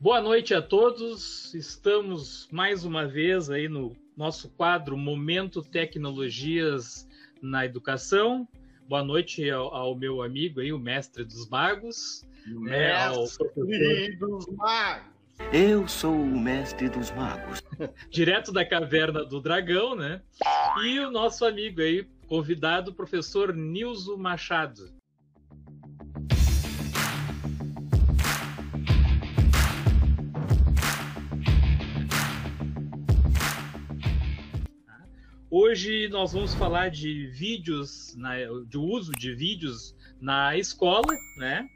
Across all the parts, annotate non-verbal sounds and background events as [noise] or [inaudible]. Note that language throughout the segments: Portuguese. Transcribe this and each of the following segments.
Boa noite a todos. Estamos mais uma vez aí no nosso quadro Momento Tecnologias na Educação. Boa noite ao, ao meu amigo aí, o mestre dos magos. Né, mestre dos magos. Eu sou o mestre dos magos. [laughs] Direto da caverna do dragão, né? E o nosso amigo aí, convidado, professor Nilson Machado. Hoje nós vamos falar de vídeos, de uso de vídeos na escola, né?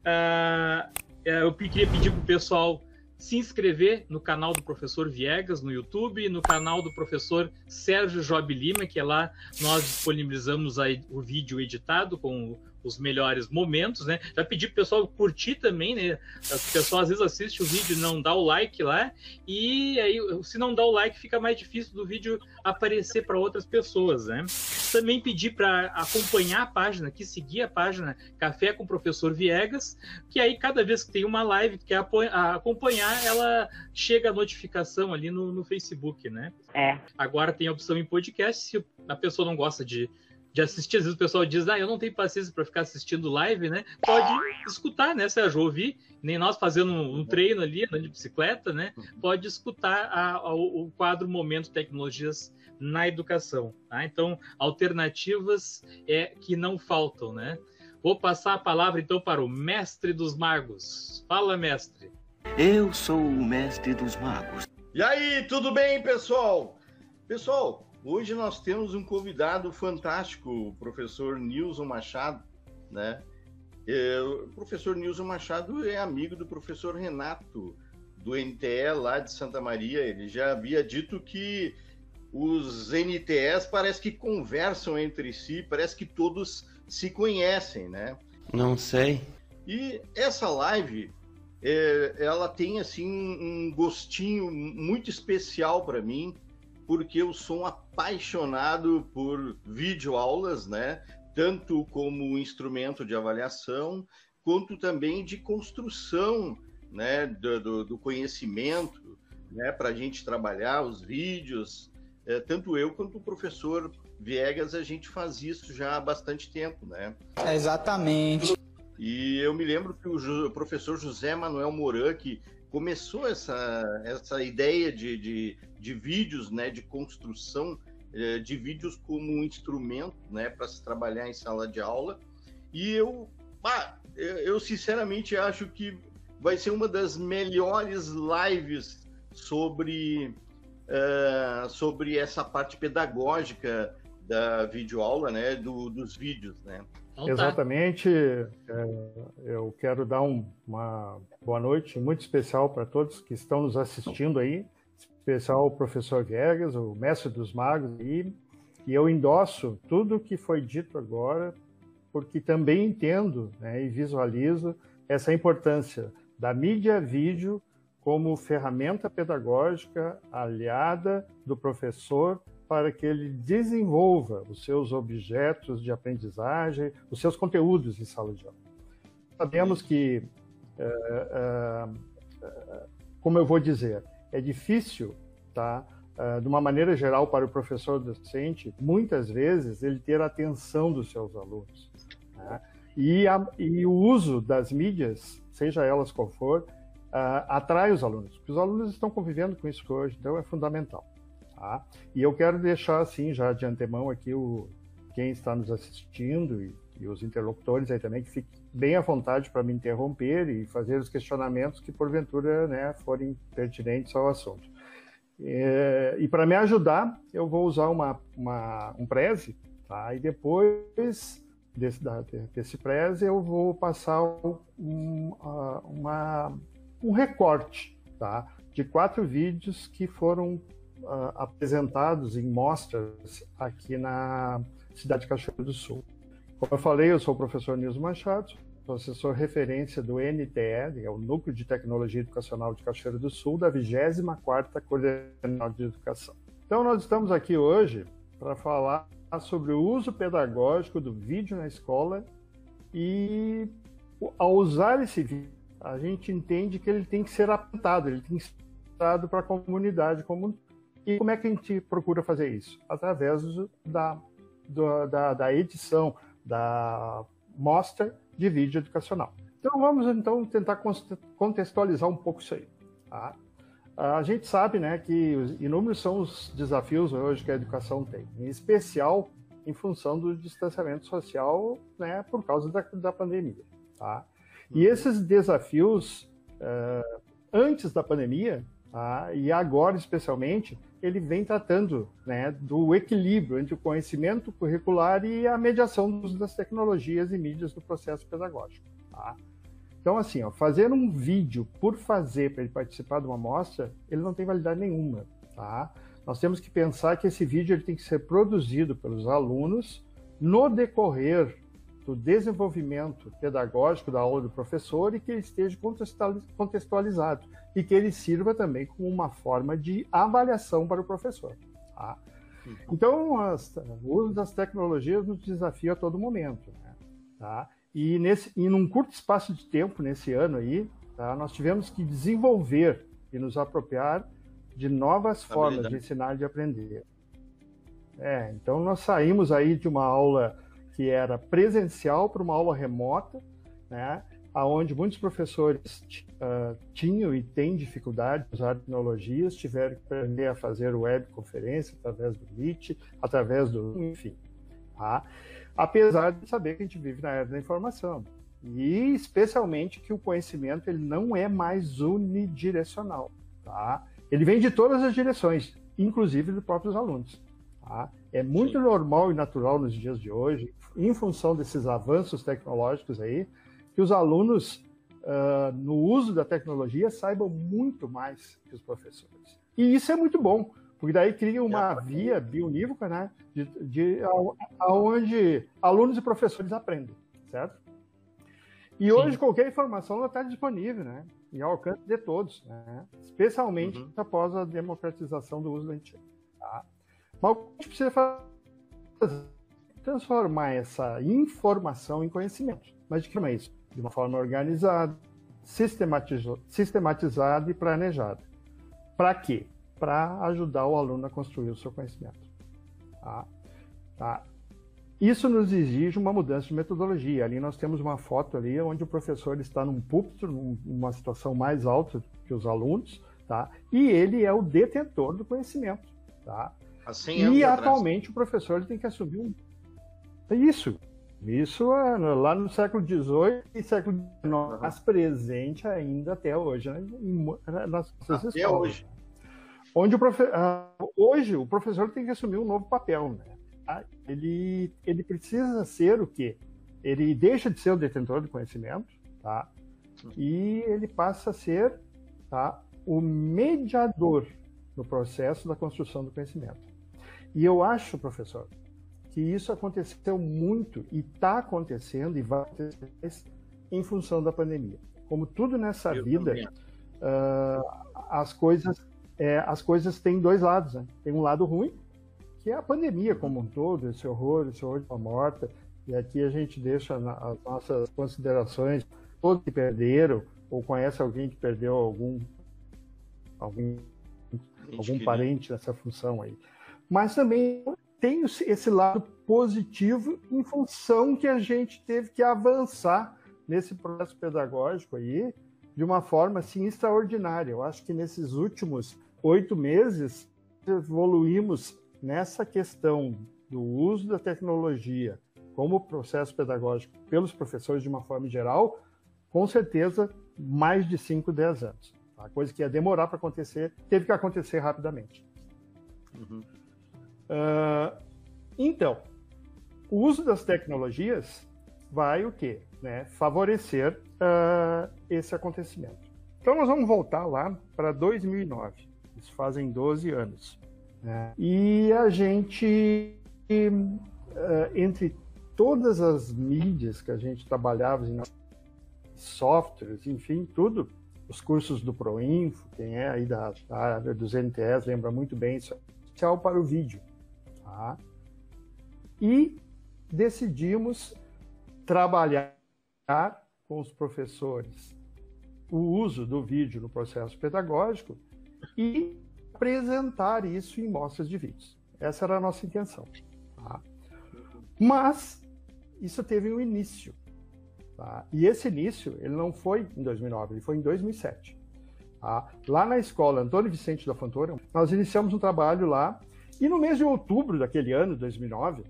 Uh, eu queria pedir para o pessoal se inscrever no canal do professor Viegas no YouTube e no canal do professor Sérgio Job Lima, que é lá nós disponibilizamos aí o vídeo editado com os melhores momentos, né? Já pedi pro pessoal curtir também, né? O pessoal às vezes assiste o vídeo e não dá o like lá, e aí se não dá o like fica mais difícil do vídeo aparecer para outras pessoas, né? Também pedi para acompanhar a página, que seguir a página Café com o Professor Viegas, que aí cada vez que tem uma live que quer acompanhar, ela chega a notificação ali no, no Facebook, né? É. Agora tem a opção em podcast, se a pessoa não gosta de de assistir. Às vezes o pessoal diz, ah, eu não tenho paciência para ficar assistindo live, né? Pode escutar, né, Sérgio? Ouvir, nem nós fazendo um, um treino ali, andando de bicicleta, né? Pode escutar a, a, o quadro Momento Tecnologias na Educação. Tá? Então, alternativas é que não faltam, né? Vou passar a palavra então para o mestre dos magos. Fala, mestre. Eu sou o mestre dos magos. E aí, tudo bem, pessoal? Pessoal, Hoje nós temos um convidado fantástico, o professor Nilson Machado, né? É, o professor Nilson Machado é amigo do professor Renato, do NTE lá de Santa Maria. Ele já havia dito que os NTEs parece que conversam entre si, parece que todos se conhecem, né? Não sei. E essa live, é, ela tem assim um gostinho muito especial para mim, porque eu sou um apaixonado por videoaulas, né? Tanto como instrumento de avaliação, quanto também de construção né, do, do, conhecimento, né, para a gente trabalhar os vídeos. É, tanto eu quanto o professor Viegas, a gente faz isso já há bastante tempo, né? exatamente. E eu me lembro que o professor José Manuel Moran, que começou essa, essa ideia de, de, de vídeos, né, de construção eh, de vídeos como um instrumento, né, para se trabalhar em sala de aula. E eu, ah, eu sinceramente acho que vai ser uma das melhores lives sobre, uh, sobre essa parte pedagógica da videoaula, né, do, dos vídeos, né. Então, tá. Exatamente. É, eu quero dar um, uma boa noite muito especial para todos que estão nos assistindo aí, especial o professor Viegas, o mestre dos magos, e, e eu endosso tudo o que foi dito agora, porque também entendo né, e visualizo essa importância da mídia vídeo como ferramenta pedagógica aliada do professor para que ele desenvolva os seus objetos de aprendizagem, os seus conteúdos em sala de aula. Sabemos que, é, é, como eu vou dizer, é difícil, tá? É, de uma maneira geral, para o professor docente, muitas vezes ele ter a atenção dos seus alunos. Né? E, a, e, o uso das mídias, seja elas qual for, atrai os alunos, porque os alunos estão convivendo com isso hoje, então é fundamental. Tá? E eu quero deixar assim já de antemão aqui o quem está nos assistindo e, e os interlocutores aí também que fiquem bem à vontade para me interromper e fazer os questionamentos que porventura né, forem pertinentes ao assunto. É, e para me ajudar, eu vou usar uma, uma, um preze, tá? E depois desse, da, desse preze eu vou passar um, uma, um recorte, tá? De quatro vídeos que foram uh, apresentados em mostras aqui na cidade de Cachoeira do Sul. Como eu falei, eu sou o professor Nilson Machado, professor referência do NTE, é o Núcleo de Tecnologia Educacional de Cachoeira do Sul, da 24ª Coordenação de Educação. Então, nós estamos aqui hoje para falar sobre o uso pedagógico do vídeo na escola e, ao usar esse vídeo, a gente entende que ele tem que ser apontado, ele tem que ser dado para a comunidade como e como é que a gente procura fazer isso? Através da, da, da edição, da mostra de vídeo educacional. Então vamos então tentar contextualizar um pouco isso aí. Tá? A gente sabe né, que inúmeros são os desafios hoje que a educação tem, em especial em função do distanciamento social né, por causa da, da pandemia. Tá? E uhum. esses desafios, uh, antes da pandemia, tá? e agora especialmente, ele vem tratando né, do equilíbrio entre o conhecimento curricular e a mediação das tecnologias e mídias do processo pedagógico. Tá? Então, assim, ó, fazer um vídeo por fazer para ele participar de uma amostra, ele não tem validade nenhuma. Tá? Nós temos que pensar que esse vídeo ele tem que ser produzido pelos alunos no decorrer do desenvolvimento pedagógico da aula do professor e que ele esteja contextualizado e que ele sirva também como uma forma de avaliação para o professor. Tá? Então, as, o uso das tecnologias nos desafia a todo momento. Né? Tá? E, nesse, e num curto espaço de tempo, nesse ano aí, tá? nós tivemos que desenvolver e nos apropriar de novas formas de ensinar e de aprender. É, então nós saímos aí de uma aula que era presencial para uma aula remota, né, aonde muitos professores uh, tinham e têm dificuldade de usar tecnologias, tiveram que aprender a fazer webconferência através do Meet, através do, enfim, tá? apesar de saber que a gente vive na era da informação e especialmente que o conhecimento ele não é mais unidirecional, tá? Ele vem de todas as direções, inclusive dos próprios alunos. Tá? É muito Sim. normal e natural nos dias de hoje, em função desses avanços tecnológicos aí, que os alunos, uh, no uso da tecnologia, saibam muito mais que os professores. E isso é muito bom, porque daí cria uma via bionívoca, né, de, de, aonde alunos e professores aprendem, certo? E Sim. hoje qualquer informação está disponível, né? E ao alcance de todos, né? especialmente uhum. após a democratização do uso da internet. Tá? Mas o que a gente precisa fazer? Transformar essa informação em conhecimento. Mas de que forma é isso? De uma forma organizada, sistematizada e planejada. Para quê? Para ajudar o aluno a construir o seu conhecimento. Tá? Tá? Isso nos exige uma mudança de metodologia. Ali nós temos uma foto ali onde o professor está num púlpito, numa situação mais alta que os alunos, tá? E ele é o detentor do conhecimento, tá? Assim e atualmente atrás. o professor tem que assumir um... isso. Isso é lá no século XVIII e século XIX, uhum. mas presente ainda até hoje, né? nas nossas até escolas. hoje. Onde o profe... Uh, hoje o professor tem que assumir um novo papel, né? Tá? Ele, ele precisa ser o quê? Ele deixa de ser o detentor do conhecimento, tá? E ele passa a ser tá, o mediador no processo da construção do conhecimento. E eu acho, professor, que isso aconteceu muito e está acontecendo e vai acontecer em função da pandemia. Como tudo nessa eu vida, uh, as coisas é, as coisas têm dois lados. Né? Tem um lado ruim, que é a pandemia como um todo, esse horror, esse horror de uma morta. E aqui a gente deixa as nossas considerações, todos que perderam, ou conhece alguém que perdeu algum, algum, algum parente nessa função aí mas também tem esse lado positivo em função que a gente teve que avançar nesse processo pedagógico aí de uma forma assim extraordinária. Eu acho que nesses últimos oito meses evoluímos nessa questão do uso da tecnologia como processo pedagógico pelos professores de uma forma geral, com certeza mais de 5, 10 anos. A coisa que ia demorar para acontecer, teve que acontecer rapidamente. Uhum. Uh, então, o uso das tecnologias vai o quê? Né? Favorecer uh, esse acontecimento. Então nós vamos voltar lá para 2009. Isso fazem 12 anos. Né? E a gente, uh, entre todas as mídias que a gente trabalhava, softwares, enfim, tudo, os cursos do Proinfo, quem é aí da, da área dos NTS lembra muito bem isso, especial para o vídeo. Tá? E decidimos trabalhar com os professores o uso do vídeo no processo pedagógico e apresentar isso em mostras de vídeos. Essa era a nossa intenção. Tá? Mas isso teve um início. Tá? E esse início ele não foi em 2009, ele foi em 2007. Tá? Lá na escola Antônio Vicente da Fontoura, nós iniciamos um trabalho lá e no mês de outubro daquele ano, 2009,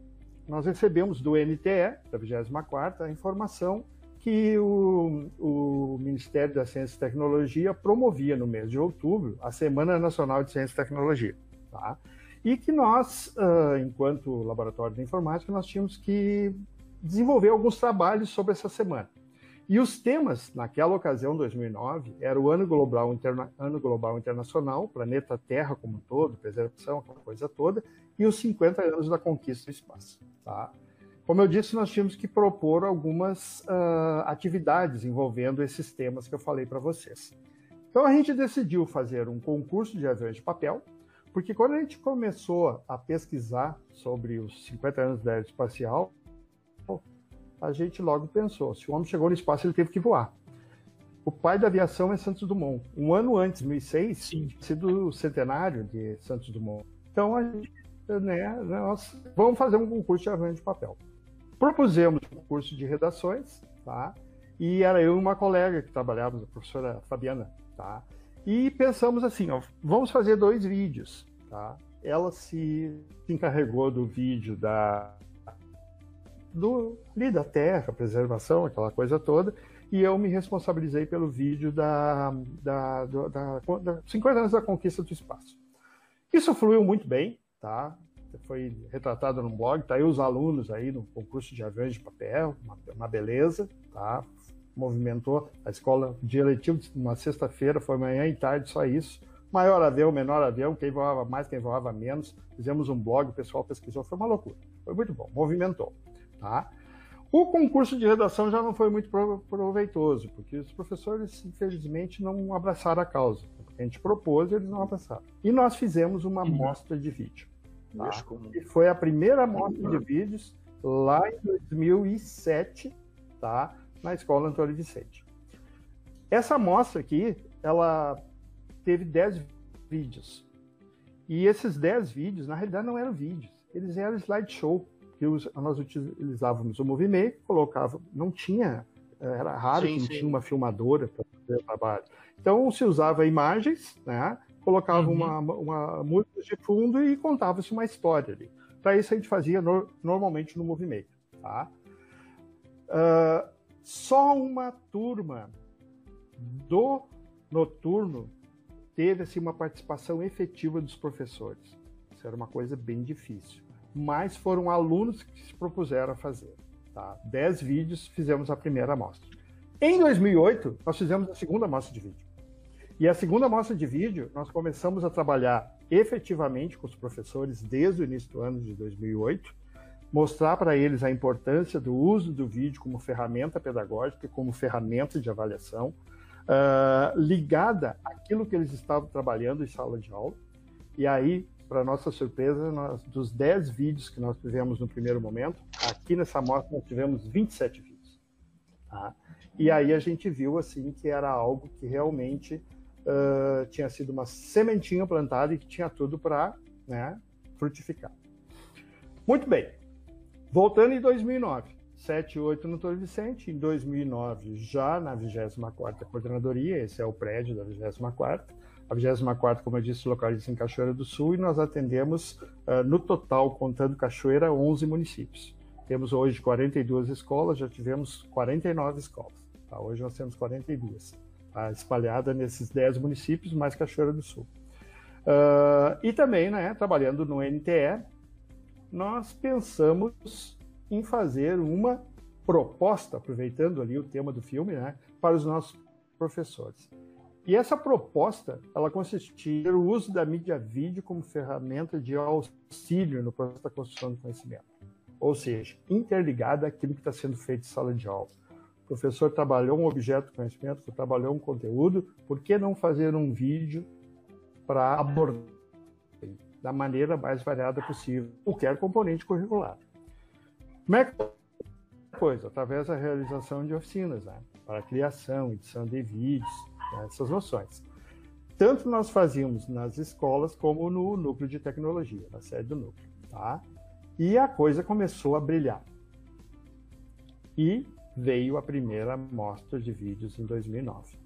nós recebemos do NTE, da 24ª, a informação que o, o, Ministério da Ciência e Tecnologia promovia no mês de outubro a Semana Nacional de Ciência e Tecnologia. Tá? E que nós, uh, enquanto Laboratório de Informática, nós tínhamos que desenvolver alguns trabalhos sobre essa semana. E os temas, naquela ocasião, 2009, era o Ano Global, Interna... Ano Global Internacional, Planeta Terra como um todo, preservação, aquela coisa toda, e os 50 anos da conquista do espaço. Tá? Como eu disse, nós tínhamos que propor algumas uh, atividades envolvendo esses temas que eu falei para vocês. Então a gente decidiu fazer um concurso de aviões de papel, porque quando a gente começou a pesquisar sobre os 50 anos da aeroespacial, a gente logo pensou: se o homem chegou no espaço, ele teve que voar. O pai da aviação é Santos Dumont. Um ano antes, 2006, Sim. sido o centenário de Santos Dumont. Então, a gente, né, nós vamos fazer um concurso de aviões de papel. Propusemos um curso de redações, tá? E era eu e uma colega que trabalhávamos, a professora Fabiana, tá? E pensamos assim, ó, vamos fazer dois vídeos, tá? Ela se, se encarregou do vídeo da do ali da terra, preservação, aquela coisa toda, e eu me responsabilizei pelo vídeo da, da, da, da 50 anos da conquista do espaço. Isso fluiu muito bem, tá? foi retratado no blog, tá aí os alunos aí no concurso de aviões de papel, uma, uma beleza, tá? Movimentou a escola dia letivo, uma sexta-feira, foi manhã e tarde, só isso. Maior avião, menor avião, quem voava mais, quem voava menos. Fizemos um blog, o pessoal pesquisou, foi uma loucura. Foi muito bom, movimentou, tá? O concurso de redação já não foi muito proveitoso, porque os professores, infelizmente, não abraçaram a causa. A gente propôs e eles não abraçaram. E nós fizemos uma amostra de vídeo. Tá? E foi a primeira amostra de vídeos lá em 2007, tá? na Escola Antônio Vicente. Essa amostra aqui, ela teve 10 vídeos. E esses 10 vídeos, na realidade, não eram vídeos, eles eram slideshow. Que nós utilizávamos o Movimento, colocava, não tinha, era raro sim, que não sim. tinha uma filmadora para fazer o trabalho. Então se usava imagens, né? colocava uhum. uma, uma música de fundo e contava-se uma história ali. Para isso a gente fazia no, normalmente no movimento. Tá? Uh, só uma turma do noturno teve assim, uma participação efetiva dos professores. Isso era uma coisa bem difícil. Mas foram alunos que se propuseram a fazer. Tá? Dez vídeos, fizemos a primeira amostra. Em 2008, nós fizemos a segunda amostra de vídeo. E a segunda amostra de vídeo, nós começamos a trabalhar efetivamente com os professores desde o início do ano de 2008, mostrar para eles a importância do uso do vídeo como ferramenta pedagógica, como ferramenta de avaliação, uh, ligada àquilo que eles estavam trabalhando em sala de aula. E aí, para nossa surpresa, nós, dos 10 vídeos que nós tivemos no primeiro momento, aqui nessa amostra nós tivemos 27 vídeos. Tá? E aí a gente viu assim que era algo que realmente uh, tinha sido uma sementinha plantada e que tinha tudo para né, frutificar. Muito bem. Voltando em 2009, 7 e 8 no Torre Vicente, em 2009 já na 24ª Coordenadoria, esse é o prédio da 24ª, a 24ª, como eu disse, localiza em Cachoeira do Sul e nós atendemos, uh, no total, contando Cachoeira, 11 municípios. Temos hoje 42 escolas, já tivemos 49 escolas. Tá? Hoje nós temos 42 tá? espalhada nesses 10 municípios, mais Cachoeira do Sul. Uh, e também, né, trabalhando no NTE, nós pensamos em fazer uma proposta, aproveitando ali o tema do filme, né, para os nossos professores. E essa proposta, ela consistia no uso da mídia vídeo como ferramenta de auxílio no processo da construção do conhecimento. Ou seja, interligada àquilo que está sendo feito em sala de aula o professor trabalhou um objeto de conhecimento, trabalhou um conteúdo, por que não fazer um vídeo para abordar da maneira mais variada possível qualquer componente curricular? Como é que coisa? Através da realização de oficinas, né? para criação, edição de vídeos, né, essas noções. Tanto nós fazíamos nas escolas como no núcleo de tecnologia, na sede do núcleo. Tá? E a coisa começou a brilhar. E veio a primeira mostra de vídeos em 2009.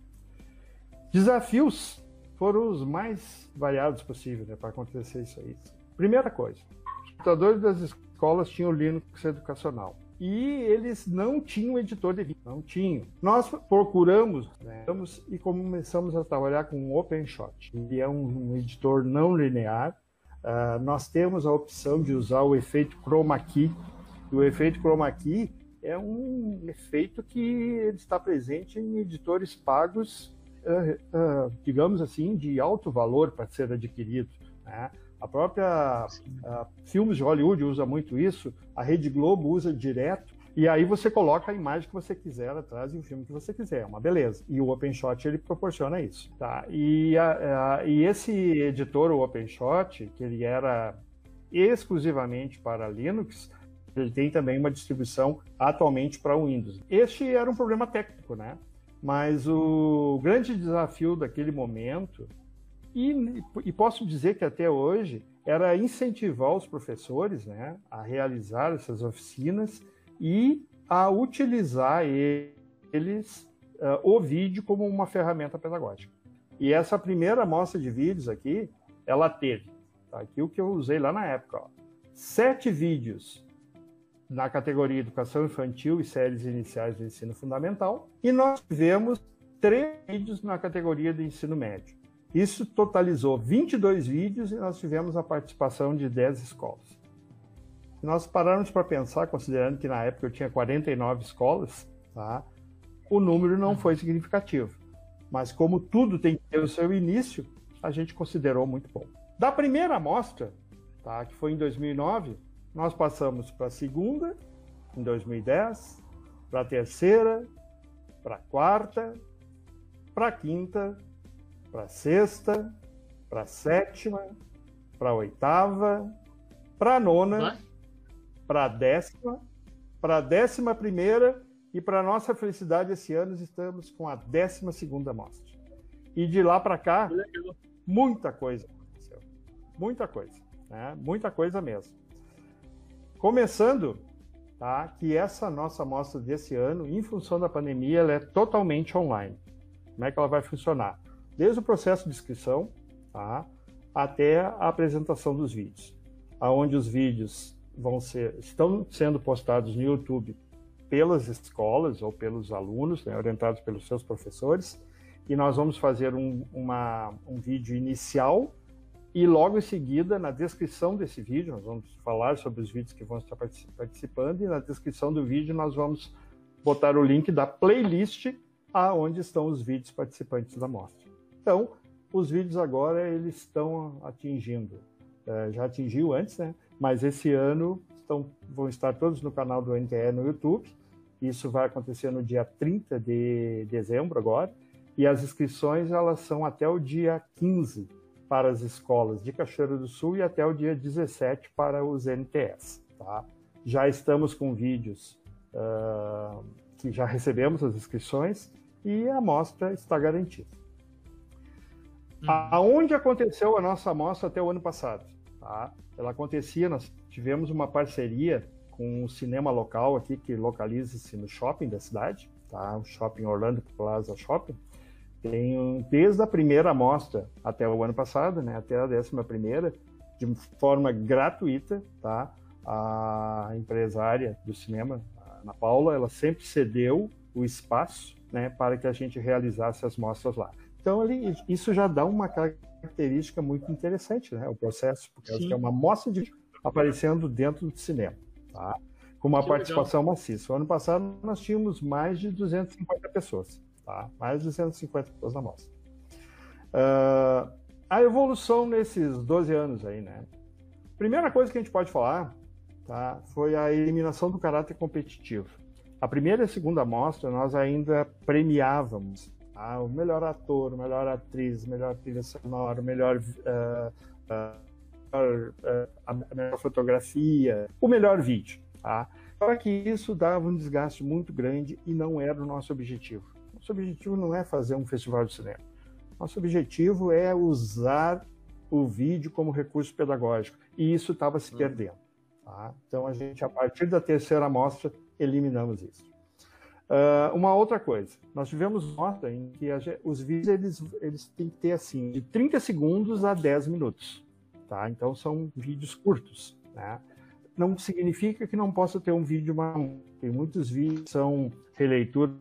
Desafios foram os mais variados possíveis né, para acontecer isso aí. Primeira coisa, os computadores das escolas tinham Linux educacional e eles não tinham editor de vídeo, não tinham. Nós procuramos né, e começamos a trabalhar com o OpenShot, que é um, um editor não linear. Uh, nós temos a opção de usar o efeito chroma key. O efeito chroma key é um efeito que está presente em editores pagos, uh, uh, digamos assim, de alto valor para ser adquirido. Né? A própria uh, filmes de Hollywood usa muito isso, a Rede Globo usa direto, e aí você coloca a imagem que você quiser atrás e o filme que você quiser, é uma beleza. E o OpenShot ele proporciona isso, tá? E, a, a, e esse editor, o OpenShot, que ele era exclusivamente para Linux, ele tem também uma distribuição atualmente para o Windows. Este era um problema técnico, né? Mas o grande desafio daquele momento e, e, posso dizer que até hoje era incentivar os professores né, a realizar essas oficinas e a utilizar eles, uh, o vídeo, como uma ferramenta pedagógica. E essa primeira amostra de vídeos aqui, ela teve, tá aqui o que eu usei lá na época, ó, sete vídeos na categoria Educação Infantil e Séries Iniciais do Ensino Fundamental, e nós tivemos três vídeos na categoria do Ensino Médio. Isso totalizou 22 vídeos e nós tivemos a participação de 10 escolas. Se nós pararmos para pensar, considerando que na época eu tinha 49 escolas, tá? o número não foi significativo. Mas como tudo tem que ter o seu início, a gente considerou muito bom. Da primeira amostra, tá? que foi em 2009, nós passamos para a segunda, em 2010, para a terceira, para a quarta, para a quinta para sexta, para sétima, para oitava, para nona, para décima, para décima primeira e para nossa felicidade esse ano estamos com a décima segunda amostra. E de lá para cá, muita coisa aconteceu. Muita coisa, né? Muita coisa mesmo. Começando, tá? Que essa nossa amostra desse ano, em função da pandemia, ela é totalmente online. Como é que ela vai funcionar? Desde o processo de inscrição tá, até a apresentação dos vídeos, aonde os vídeos vão ser estão sendo postados no YouTube pelas escolas ou pelos alunos, né, orientados pelos seus professores, e nós vamos fazer um, uma, um vídeo inicial e logo em seguida, na descrição desse vídeo, nós vamos falar sobre os vídeos que vão estar participando e na descrição do vídeo nós vamos botar o link da playlist aonde estão os vídeos participantes da mostra. Então, os vídeos agora eles estão atingindo, é, já atingiu antes, né? Mas esse ano estão, vão estar todos no canal do NTE no YouTube. Isso vai acontecer no dia 30 de dezembro agora. E as inscrições elas são até o dia 15 para as escolas de Cachoeira do Sul e até o dia 17 para os NTS. Tá? Já estamos com vídeos uh, que já recebemos as inscrições e a amostra está garantida. Uhum. Aonde aconteceu a nossa amostra até o ano passado? Tá? Ela acontecia, nós tivemos uma parceria com um cinema local aqui que localiza-se no shopping da cidade, tá? o Shopping Orlando Plaza Shopping. Tem desde a primeira amostra até o ano passado, né, até a décima primeira, de forma gratuita, tá? A empresária do cinema, Ana Paula, ela sempre cedeu o espaço, né, para que a gente realizasse as mostras lá. Então, ele, isso já dá uma característica muito interessante, né? O processo, porque é uma mostra de aparecendo dentro do cinema, tá? Com uma que participação legal. maciça. O ano passado nós tínhamos mais de 250 pessoas, tá? Mais de 250 pessoas na mostra. Uh, a evolução nesses 12 anos aí, né? Primeira coisa que a gente pode falar, tá? Foi a eliminação do caráter competitivo. A primeira e a segunda amostra nós ainda premiávamos ah, o melhor ator, melhor atriz, o melhor trilha sonora, melhor, uh, uh, uh, a melhor fotografia, o melhor vídeo. Tá? Só que isso dava um desgaste muito grande e não era o nosso objetivo. Nosso objetivo não é fazer um festival de cinema. Nosso objetivo é usar o vídeo como recurso pedagógico. E isso estava se perdendo. Tá? Então, a gente, a partir da terceira amostra, eliminamos isso. Uh, uma outra coisa, nós tivemos nota em que a, os vídeos eles, eles têm que ter assim, de 30 segundos a 10 minutos. Tá? Então, são vídeos curtos. Né? Não significa que não possa ter um vídeo mais. Tem muitos vídeos que são releituras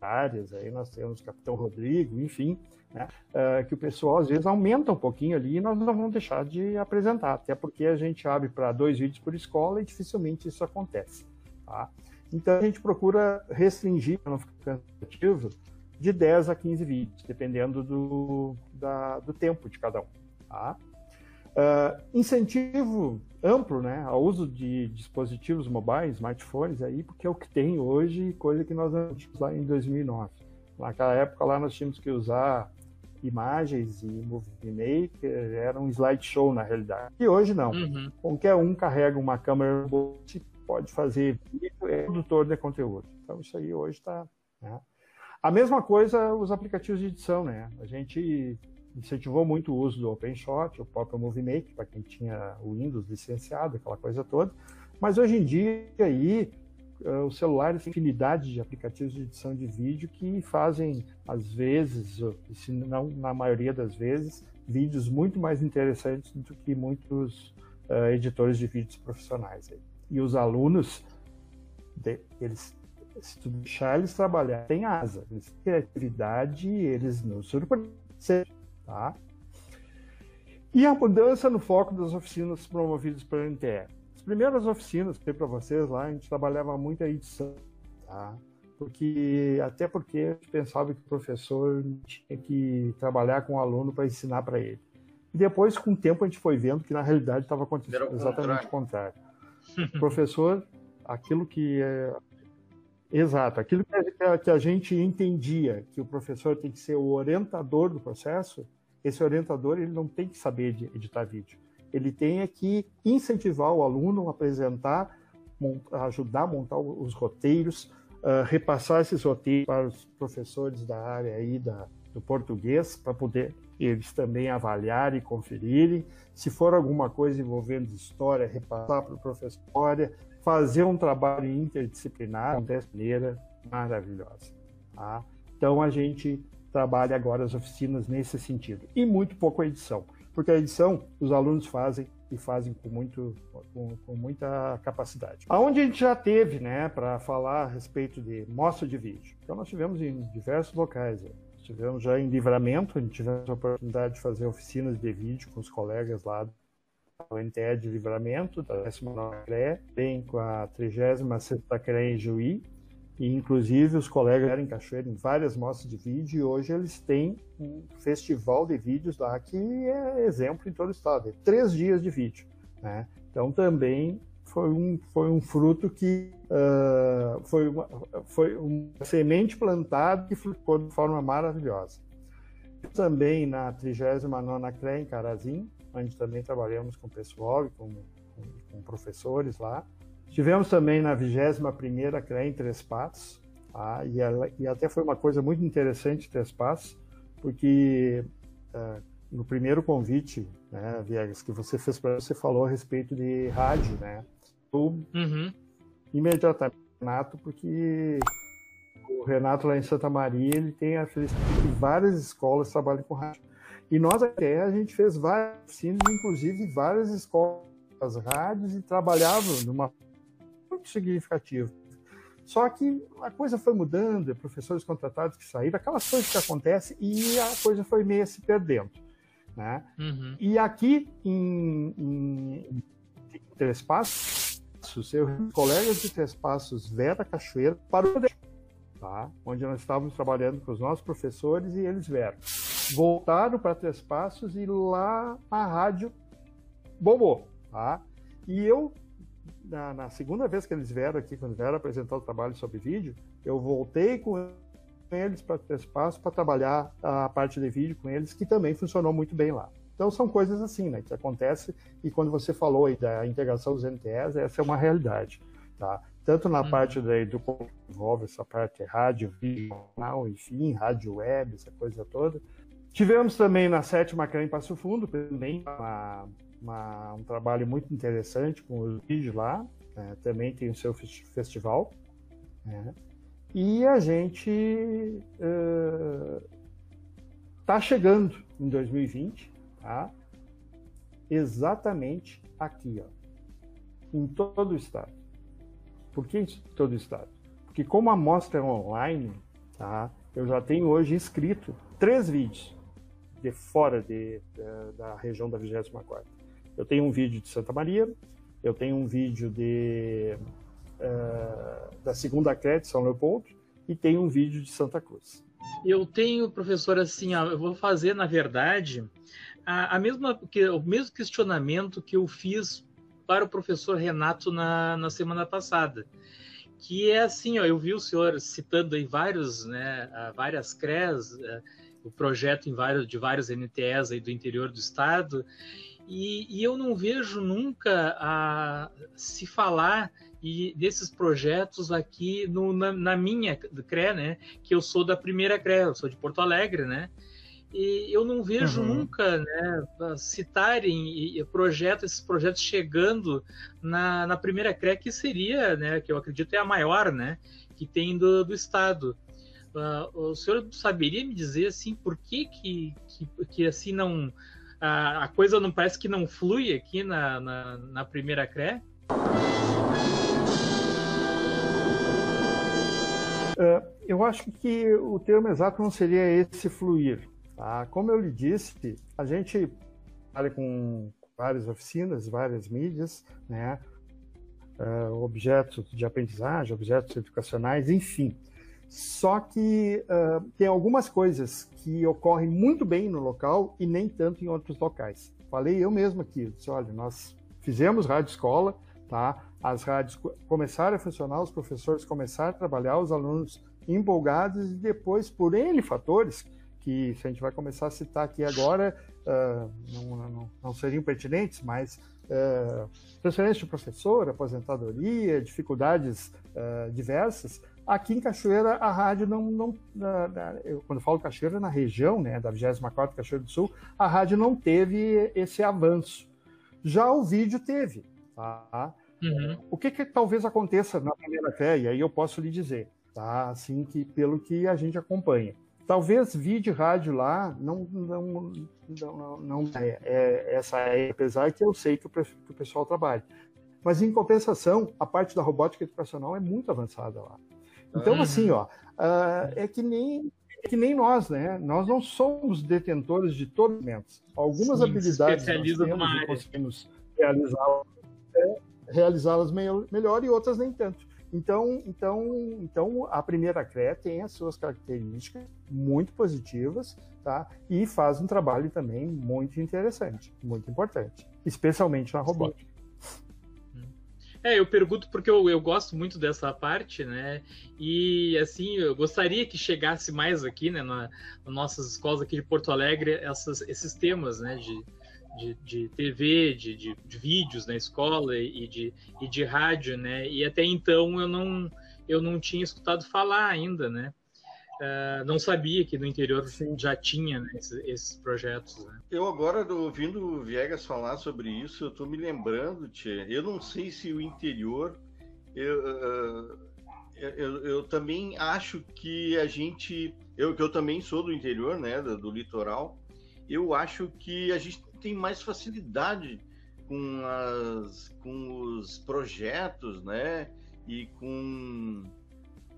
áreas, aí nós temos Capitão Rodrigo, enfim, né, uh, que o pessoal às vezes aumenta um pouquinho ali e nós não vamos deixar de apresentar, até porque a gente abre para dois vídeos por escola e dificilmente isso acontece. Tá? Então a gente procura restringir, para não ficar cansativo, de 10 a 15 vídeos, dependendo do, da, do tempo de cada um. Tá? Uh, incentivo amplo né, ao uso de dispositivos mobiles, smartphones, aí, porque é o que tem hoje, coisa que nós não tínhamos lá em 2009. Naquela época lá nós tínhamos que usar imagens e Movie Maker, era um slideshow na realidade. E hoje não. Uhum. Qualquer um carrega uma câmera pode fazer vídeo, é produtor de conteúdo. Então isso aí hoje está. Né? A mesma coisa os aplicativos de edição, né? A gente incentivou muito o uso do OpenShot, o próprio Movie Maker, para quem tinha o Windows licenciado, aquela coisa toda. Mas hoje em dia aí uh, os celulares têm infinidade de aplicativos de edição de vídeo que fazem, às vezes, se não na maioria das vezes, vídeos muito mais interessantes do que muitos uh, editores de vídeos profissionais. Aí. E os alunos, eles, se tu deixar eles trabalhar, tem asa, eles têm criatividade, eles nos surpreendem, tá? E a mudança no foco das oficinas promovidas pela NTE primeiras oficinas que tem para vocês lá, a gente trabalhava muito a edição, tá? Porque, até porque a gente pensava que o professor tinha que trabalhar com o aluno para ensinar para ele. E depois, com o tempo, a gente foi vendo que na realidade estava acontecendo exatamente o contrário. [laughs] Professor, aquilo que é. Exato, aquilo que a gente entendia que o professor tem que ser o orientador do processo, esse orientador ele não tem que saber editar vídeo ele tem é que incentivar o aluno a apresentar, ajudar a montar os roteiros, uh, repassar esses roteiros para os professores da área aí da, do português, para poder eles também avaliarem e conferirem. Se for alguma coisa envolvendo história, repassar para o professor história, fazer um trabalho interdisciplinar de maneira maravilhosa. Tá? Então a gente trabalha agora as oficinas nesse sentido. E muito pouco a edição porque a edição os alunos fazem e fazem com, muito, com, com muita capacidade. Aonde a gente já teve, né, para falar a respeito de mostra de vídeo. Então nós tivemos em diversos locais. Tivemos já em Livramento, a gente tivemos a oportunidade de fazer oficinas de vídeo com os colegas lá do NTE de Livramento, da 19 CRE, bem com a 36 CRE em Juí, e, inclusive, os colegas eram em Cachoeira em várias mostras de vídeo e hoje eles têm um festival de vídeos lá que é exemplo em todo o estado. É três dias de vídeo. Né? Então, também foi um, foi um fruto que uh, foi, uma, foi uma semente plantada que ficou de forma maravilhosa. Também na 39ª CRE em Carazim, onde também trabalhamos com pessoal e com, com, com professores lá. Tivemos também na 21ª CRE em Três Passos, tá? e, ela, e, até foi uma coisa muito interessante Três Passos, porque uh, no primeiro convite, né, Viegas, que você fez para você falou a respeito de rádio, né? Eu uhum. imediatamente Renato, porque o Renato lá em Santa Maria, ele tem a felicidade que várias escolas trabalham com rádio. E nós até a gente fez várias oficinas, inclusive várias escolas rádios e trabalhava numa muito significativo. Só que a coisa foi mudando, professores contratados que saíram, aquelas coisas que acontecem, e a coisa foi meio se perdendo. Né? Uhum. E aqui em, em, em Três Passos, seus colegas de Três Passos, Vera Cachoeira, parou tá? onde nós estávamos trabalhando com os nossos professores e eles vieram. Voltaram para Três Passos e lá a rádio bombou. Tá? E eu na, na, segunda vez que eles vieram aqui, quando vieram apresentar o trabalho sobre vídeo, eu voltei com eles para ter espaço para trabalhar a parte de vídeo com eles, que também funcionou muito bem lá. Então são coisas assim, né, que acontece e quando você falou aí da integração dos NTS, essa é uma realidade, tá? tanto na parte daí do envolve essa parte rádio, vídeo, enfim, rádio web, essa coisa toda. Tivemos também na sétima CREA em Passo Fundo, também uma, uma, um trabalho muito interessante com os vídeos lá, né? também tem o seu festival. Né? E a gente está uh, chegando em 2020, tá? exatamente aqui, ó, em todo o estado. Por que em todo o estado? Porque como a amostra é online, tá? eu já tenho hoje inscrito três vídeos de fora de, da, da região da 24 Eu tenho um vídeo de Santa Maria, eu tenho um vídeo de, uh, da segunda de São Leopoldo e tenho um vídeo de Santa Cruz. Eu tenho, professor, assim, ó, eu vou fazer, na verdade, a, a mesma, que, o mesmo questionamento que eu fiz para o professor Renato na, na semana passada que é assim, ó, eu vi o senhor citando aí vários, né, várias CREs, o projeto em vários, de vários NTEs aí do interior do estado, e, e eu não vejo nunca a, se falar e desses projetos aqui no, na, na, minha CRE, né? Que eu sou da primeira CRE, eu sou de Porto Alegre, né? E eu não vejo uhum. nunca né, citarem projetos, esses projetos chegando na, na primeira CRE, que seria, né, que eu acredito é a maior, né? Que tem do, do Estado. Uh, o senhor saberia me dizer assim por que que, que, que assim não a, a, coisa não parece que não flui aqui na, na, na primeira CRE? Uh, eu acho que o termo exato não seria esse fluir. Tá? Como eu lhe disse, a gente trabalha com várias oficinas, várias mídias, né? Uh, objetos de aprendizagem, objetos educacionais, enfim. Só que uh, tem algumas coisas que ocorrem muito bem no local e nem tanto em outros locais. Falei eu mesmo aqui, disse, olha, nós fizemos rádio escola, tá? As rádios começaram a funcionar, os professores começaram a trabalhar, os alunos empolgados e depois, por N fatores, que se a gente vai começar a citar aqui agora, uh, não, não, não, seriam pertinentes, mas uh, transferência de professor, aposentadoria, dificuldades uh, diversas, Aqui em Cachoeira, a rádio não. não eu, quando eu falo Cachoeira, na região né, da 24 Cachoeira do Sul, a rádio não teve esse avanço. Já o vídeo teve. Tá? Uhum. O que, que, talvez aconteça na primeira fé, e aí eu posso lhe dizer, tá? assim que pelo que a gente acompanha. Talvez vídeo e rádio lá não, não, não, não é, é, essa é, apesar que eu sei que o, que o pessoal trabalha. Mas, em compensação, a parte da robótica educacional é muito avançada lá. Então, uhum. assim, ó, uh, é que nem é que nem nós, né? Nós não somos detentores de todos os. Algumas Sim, habilidades nós temos e conseguimos realizá-las é, realizá-las melhor e outras nem tanto. Então, então, então a primeira CRE tem as suas características muito positivas, tá? E faz um trabalho também muito interessante, muito importante, especialmente na robótica. É, eu pergunto porque eu, eu gosto muito dessa parte, né? E assim, eu gostaria que chegasse mais aqui, né, na, nas nossas escolas aqui de Porto Alegre, essas, esses temas, né, de, de, de TV, de, de, de, vídeos na escola e de, e de rádio, né? E até então eu não, eu não tinha escutado falar ainda, né? Uh, não sabia que no interior Sim. já tinha né, esses, esses, projetos. Né? Eu agora, ouvindo o Viegas falar sobre isso, eu estou me lembrando, Tchê, eu não sei se o interior... Eu, uh, eu, eu, também acho que a gente... Eu, que eu também sou do interior, né, do, do litoral, eu acho que a gente tem mais facilidade com, as, com os projetos, né, e com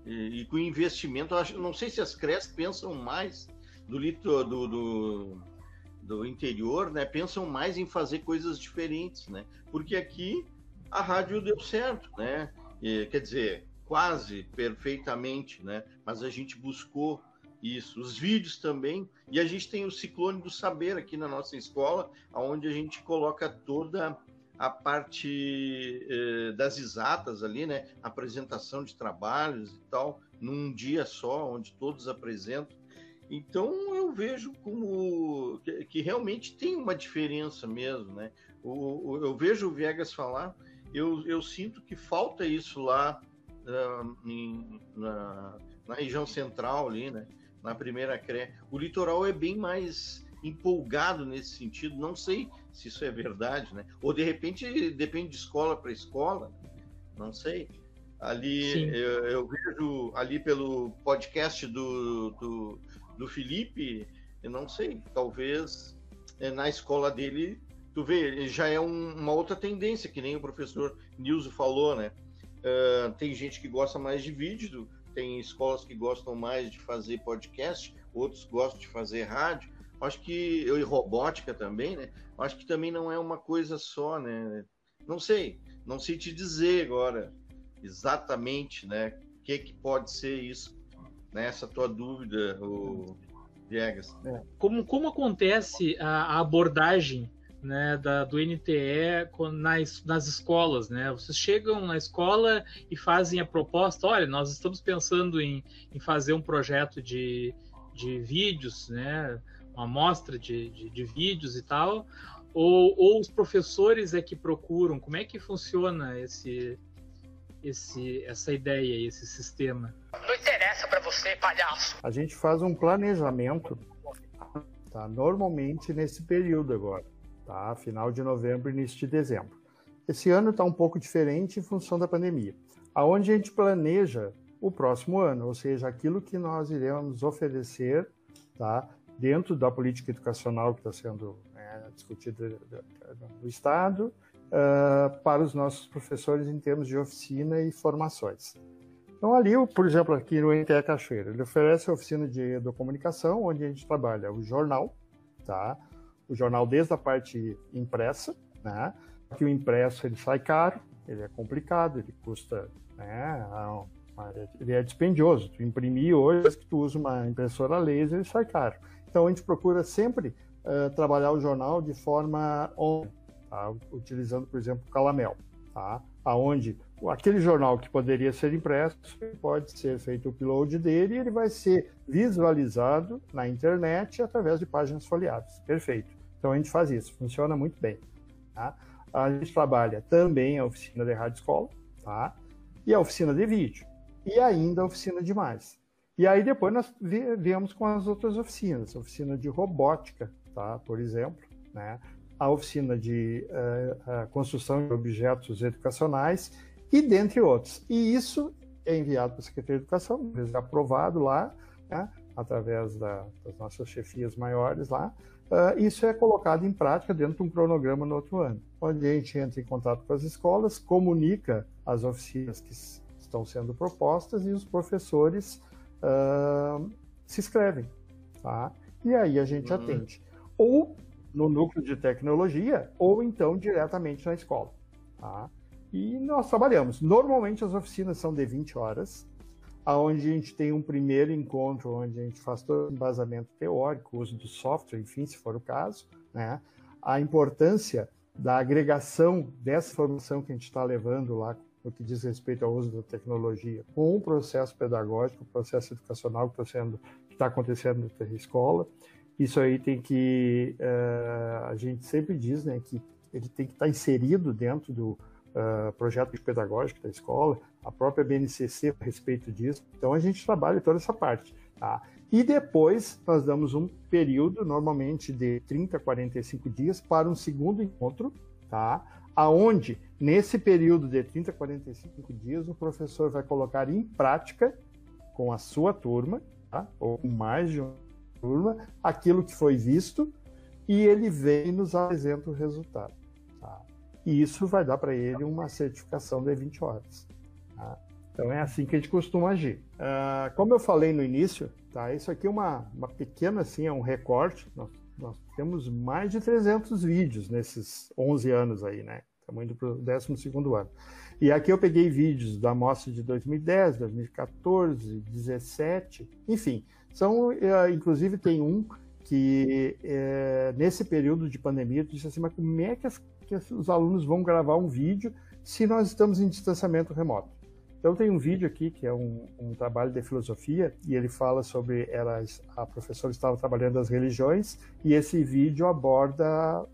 e, e com investimento, acho, não sei se as CRES pensam mais do, litro, do, do, do interior, né? Pensam mais em fazer coisas diferentes, né? Porque aqui a rádio deu certo, né? E, quer dizer, quase perfeitamente, né? Mas a gente buscou isso, os vídeos também, e a gente tem o Ciclone do Saber aqui na nossa escola, onde a gente coloca toda a parte eh, das exatas ali, né? Apresentação de trabalhos e tal, num dia só, onde todos apresentam. Então eu vejo como que, que realmente tem uma diferença mesmo, né? O, o, eu vejo o Viegas falar, eu, eu sinto que falta isso lá uh, em, na, na, região central ali, né? Na primeira CRE. O litoral é bem mais empolgado nesse sentido. Não sei se isso é verdade, né? Ou de repente depende de escola para escola. Não sei. Ali eu, eu, vejo ali pelo podcast do, do, do Felipe, eu não sei, talvez é, na escola dele tu vê, já é um, uma outra tendência, que nem o professor Nilson falou, né? Uh, tem gente que gosta mais de vídeo, tem escolas que gostam mais de fazer podcast, outros gostam de fazer rádio. Acho que eu e robótica também, né? Acho que também não é uma coisa só, né? Não sei, não sei te dizer agora exatamente, né? O que que pode ser isso? Nessa né? tua dúvida, o Viegas. É. Como como acontece a, a abordagem né, da, do NTE nas, nas escolas, né? Vocês chegam na escola e fazem a proposta, olha, nós estamos pensando em, em fazer um projeto de, de vídeos, né? Uma amostra de, de, de vídeos e tal, ou, ou os professores é que procuram? Como é que funciona esse, esse, essa ideia, esse sistema? Não interessa para você, palhaço. A gente faz um planejamento, tá? Normalmente nesse período agora tá? Final de novembro, início de dezembro. Esse ano está um pouco diferente em função da pandemia. Aonde a gente planeja o próximo ano, ou seja, aquilo que nós iremos oferecer, tá? Dentro da política educacional que está sendo né, discutida no Estado, uh, para os nossos professores em termos de oficina e formações. Então, ali, por exemplo, aqui no NTE Cachoeira, ele oferece a oficina de comunicação, onde a gente trabalha o jornal, tá? O jornal desde a parte impressa, né? Que o impresso ele sai caro, ele é complicado, ele custa, né? Ele é dispendioso. Tu imprimir hoje, que tu usa uma impressora laser, ele sai caro. Então a gente procura sempre uh, trabalhar o jornal de forma on, tá? utilizando, por exemplo, o Calamel, tá? Aonde aquele jornal que poderia ser impresso pode ser feito o upload dele e ele vai ser visualizado na internet através de páginas folheadas. Perfeito. Então a gente faz isso, funciona muito bem. Tá? A gente trabalha também a oficina de rádio escola, tá? E a oficina de vídeo. E ainda a oficina de mais. E aí depois nós viemos com as outras oficinas, a oficina de robótica, tá? Por exemplo, né? A oficina de uh, construção de objetos educacionais e dentre outros. E isso é enviado para a Secretaria de Educação, é aprovado lá, né? através da, das nossas chefias maiores lá, Uh, isso é colocado em prática dentro de um cronograma no outro ano, onde a gente entra em contato com as escolas, comunica as oficinas que estão sendo propostas e os professores uh, se inscrevem, tá? E aí a gente uhum. atende. Ou no núcleo de tecnologia, ou então diretamente na escola, tá? E nós trabalhamos. Normalmente as oficinas são de 20 horas, aonde a gente tem um primeiro encontro onde a gente faz todo o embasamento teórico, uso do software, enfim, se for o caso, né? A importância da agregação dessa formação que a gente está levando lá no que diz respeito ao uso da tecnologia com o processo pedagógico, o processo educacional que está está acontecendo na escola. Isso aí tem que uh, a gente sempre diz, né, que ele tem que estar tá inserido dentro do uh, projeto pedagógico da escola, a própria BNCC a respeito disso. Então a gente trabalha toda essa parte. Tá? E depois nós damos um período, normalmente de 30 a 45 dias, para um segundo encontro, tá? aonde nesse período de 30 a 45 dias o professor vai colocar em prática com a sua turma, tá? ou mais de uma turma, aquilo que foi visto e ele vem e nos apresenta o resultado. E isso vai dar para ele uma certificação de 20 horas. Tá? Então é assim que a gente costuma agir. Uh, como eu falei no início, tá? isso aqui é uma, uma pequena, assim, é um recorte. Nós, nós temos mais de 300 vídeos nesses 11 anos aí, né? Estamos indo para o 12 ano. E aqui eu peguei vídeos da mostra de 2010, 2014, 2017, enfim. São, uh, inclusive tem um que uh, nesse período de pandemia, tu disse assim, mas como é que, as, que os alunos vão gravar um vídeo se nós estamos em distanciamento remoto? Então tem um vídeo aqui que é um, um trabalho de filosofia e ele fala sobre ela, a professora estava trabalhando as religiões e esse vídeo aborda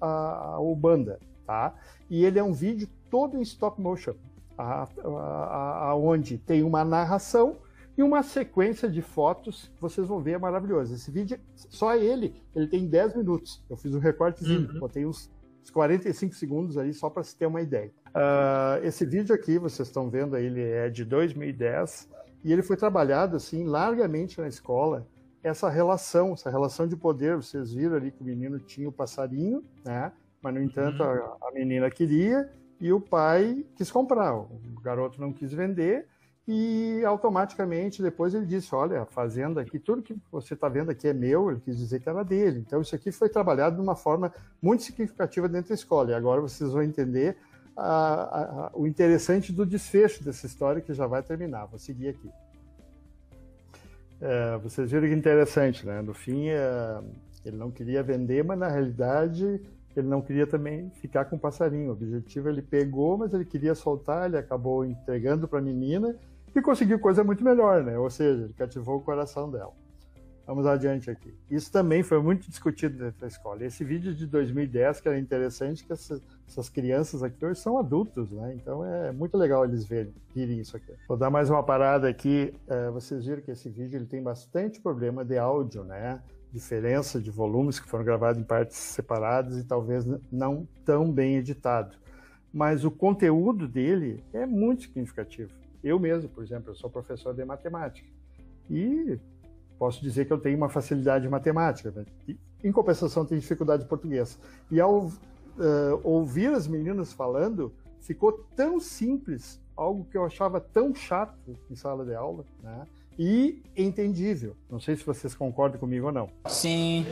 a, a Ubanda, tá? E ele é um vídeo todo em stop motion. aonde tem uma narração e uma sequência de fotos vocês vão ver é maravilhoso. Esse vídeo, só ele, ele tem 10 minutos. Eu fiz um recortezinho, uhum. botei uns, uns 45 segundos aí só para se ter uma ideia. Uh, esse vídeo aqui, vocês estão vendo aí, ele é de 2010 e ele foi trabalhado assim largamente na escola. Essa relação, essa relação de poder, vocês viram ali que o menino tinha o passarinho, né? Mas no entanto uhum. a, a menina queria e o pai quis comprar. O garoto não quis vender e automaticamente depois ele disse: Olha, a fazenda aqui, tudo que você está vendo aqui é meu. Ele quis dizer que era dele. Então, isso aqui foi trabalhado de uma forma muito significativa dentro da escola. E agora vocês vão entender a, a, o interessante do desfecho dessa história que já vai terminar. Vou seguir aqui. É, vocês viram que interessante, né? No fim, é, ele não queria vender, mas na realidade ele não queria também ficar com o passarinho. O objetivo ele pegou, mas ele queria soltar, ele acabou entregando para a menina e conseguiu coisa muito melhor, né? Ou seja, ele cativou o coração dela. Vamos adiante aqui. Isso também foi muito discutido dentro da escola. Esse vídeo de 2010, que era interessante, que essas, essas crianças aqui hoje são adultos, né? Então é muito legal eles verem, virem isso aqui. Vou dar mais uma parada aqui. É, vocês viram que esse vídeo ele tem bastante problema de áudio, né? Diferença de volumes que foram gravados em partes separadas e talvez não tão bem editado. Mas o conteúdo dele é muito significativo. Eu mesmo, por exemplo, eu sou professor de matemática. E posso dizer que eu tenho uma facilidade em matemática. Né? E, em compensação, tenho dificuldade em português. E ao uh, ouvir as meninas falando, ficou tão simples, algo que eu achava tão chato em sala de aula, né? e entendível. Não sei se vocês concordam comigo ou não. Sim.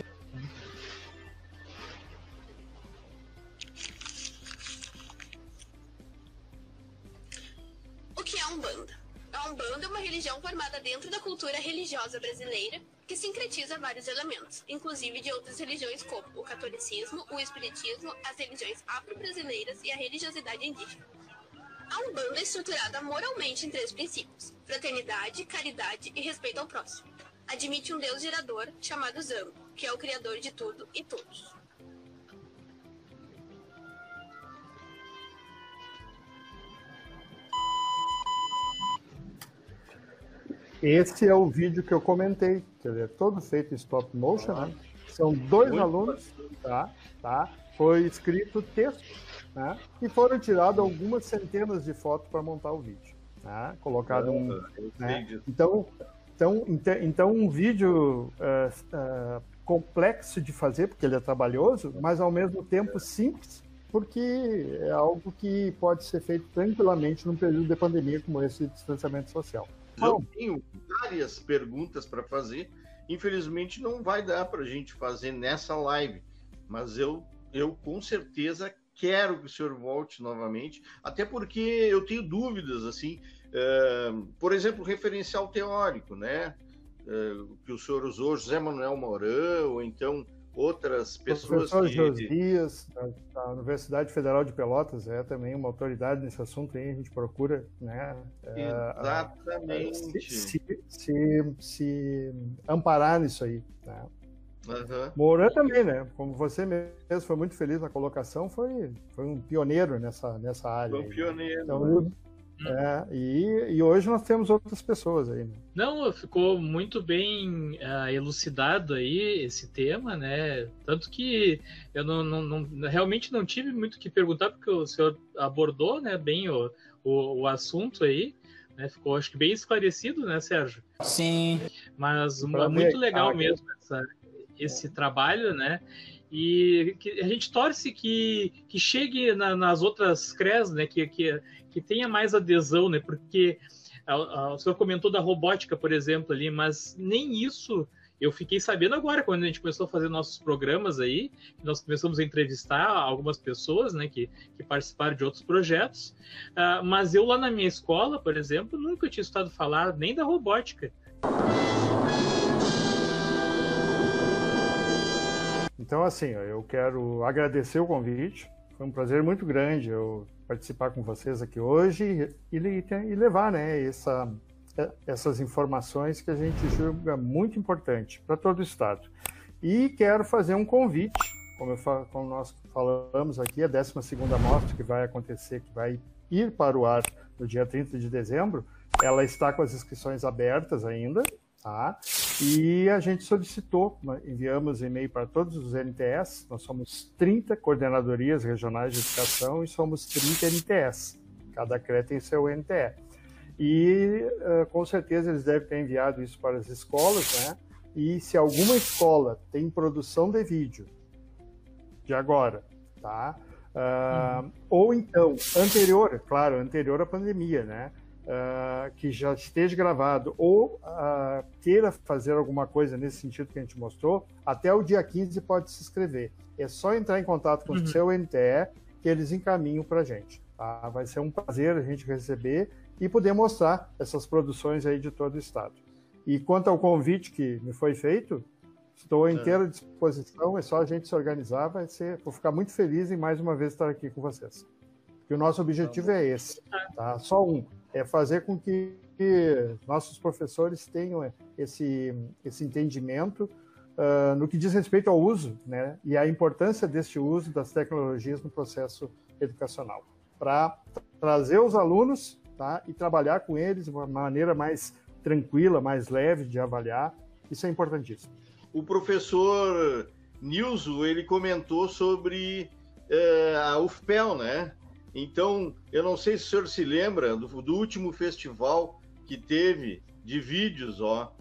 Formada dentro da cultura religiosa brasileira que sincretiza vários elementos, inclusive de outras religiões como o catolicismo, o espiritismo, as religiões afro-brasileiras e a religiosidade indígena. A Umbanda é estruturada moralmente em três princípios: fraternidade, caridade e respeito ao próximo. Admite um Deus gerador chamado Zambo, que é o criador de tudo e todos. Esse é o vídeo que eu comentei, que ele é todo feito em stop motion, né? São dois alunos, tá? tá? Foi escrito texto, né? E foram tiradas algumas centenas de fotos para montar o vídeo, né? Colocado um, né? Então, então, então um vídeo uh, uh, complexo de fazer, porque ele é trabalhoso, mas ao mesmo tempo simples, porque é algo que pode ser feito tranquilamente num período de pandemia como esse de distanciamento social. Eu tenho várias perguntas para fazer. Infelizmente, não vai dar para a gente fazer nessa live, mas eu, eu com certeza quero que o senhor volte novamente, até porque eu tenho dúvidas, assim, uh, por exemplo, referencial teórico, né? Uh, que o senhor usou, José Manuel Mourão, ou então outras pessoas. O professor que... Josias, da, da, Universidade Federal de Pelotas, é também uma autoridade nesse assunto aí, a gente procura, né? É, Exatamente. Se, se, se, amparar nisso aí, né? Uhum. Moura também, né? Como você mesmo foi muito feliz na colocação, foi, foi um pioneiro nessa, nessa área. Foi um aí, pioneiro. Né? Então, é, e, e hoje nós temos outras pessoas aí. Né? Não, ficou muito bem uh, elucidado aí esse tema, né? Tanto que eu não, não, não, realmente não tive muito que perguntar, porque o senhor abordou né, bem o, o, o assunto aí. Né? Ficou, acho que, bem esclarecido, né, Sérgio? Sim. Mas é muito legal mesmo essa, esse trabalho, né? E a gente torce que, que chegue na, nas outras CREs, né? Que, que, que tenha mais adesão, né? Porque o senhor comentou da robótica, por exemplo, ali, mas nem isso eu fiquei sabendo agora, quando a gente começou a fazer nossos programas aí, nós começamos a entrevistar algumas pessoas, né, que, que participaram de outros projetos, uh, mas eu lá na minha escola, por exemplo, nunca tinha estado falar nem da robótica. Então, assim, eu quero agradecer o convite, foi um prazer muito grande eu participar com vocês aqui hoje e, e levar né, essa, essas informações que a gente julga muito importante para todo o Estado. E quero fazer um convite, como, eu, como nós falamos aqui, a 12 mostra que vai acontecer, que vai ir para o ar no dia 30 de dezembro, ela está com as inscrições abertas ainda, tá? E a gente solicitou, enviamos e-mail para todos os NTS, nós somos 30 coordenadorias regionais de educação e somos 30 NTS, cada CRE tem seu NTE. E uh, com certeza eles devem ter enviado isso para as escolas, né? E se alguma escola tem produção de vídeo de agora, tá? Uh, uhum. Ou então, anterior, claro, anterior à pandemia, né? Uh, que já esteja gravado ou uh, queira fazer alguma coisa nesse sentido que a gente mostrou, até o dia 15 pode se inscrever. É só entrar em contato com uhum. o seu NTE que eles encaminham para a gente. Tá? Vai ser um prazer a gente receber e poder mostrar essas produções aí de todo o estado. E quanto ao convite que me foi feito, estou à inteira disposição, é só a gente se organizar, vai ser, vou ficar muito feliz em mais uma vez estar aqui com vocês. E o nosso objetivo é esse, tá? Só um, é fazer com que, nossos professores tenham esse, esse entendimento uh, no que diz respeito ao uso, né? E a importância deste uso das tecnologias no processo educacional, para trazer os alunos tá? e trabalhar com eles de uma maneira mais tranquila, mais leve de avaliar. Isso é importantíssimo. O professor Nilson, ele comentou sobre é, a UFPEL, né? Então, eu não sei se o senhor se lembra do, do último festival que teve de vídeos, ó,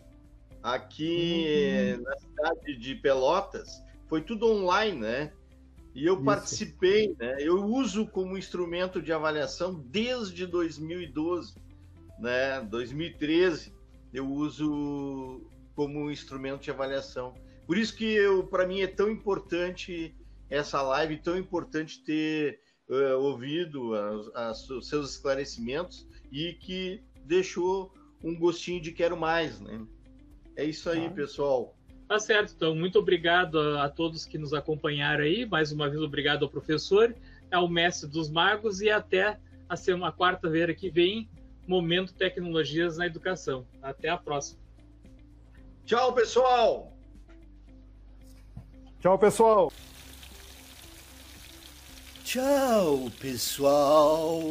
aqui uhum. na cidade de Pelotas. Foi tudo online, né? E eu Isso. participei, né? Eu uso como instrumento de avaliação desde 2012, né? 2013 eu uso como instrumento de avaliação. Por isso que eu, para mim é tão importante essa live, tão importante ter uh, ouvido os seus esclarecimentos e que deixou um gostinho de quero mais, né? É isso aí, ah. pessoal. Tá certo, então muito obrigado a, a, todos que nos acompanharam aí. Mais uma vez, obrigado ao professor, ao mestre dos magos e até a semana quarta-feira que vem, Momento Tecnologias na Educação. Até a próxima. Tchau, pessoal! Tchau, pessoal! Tchau, pessoal!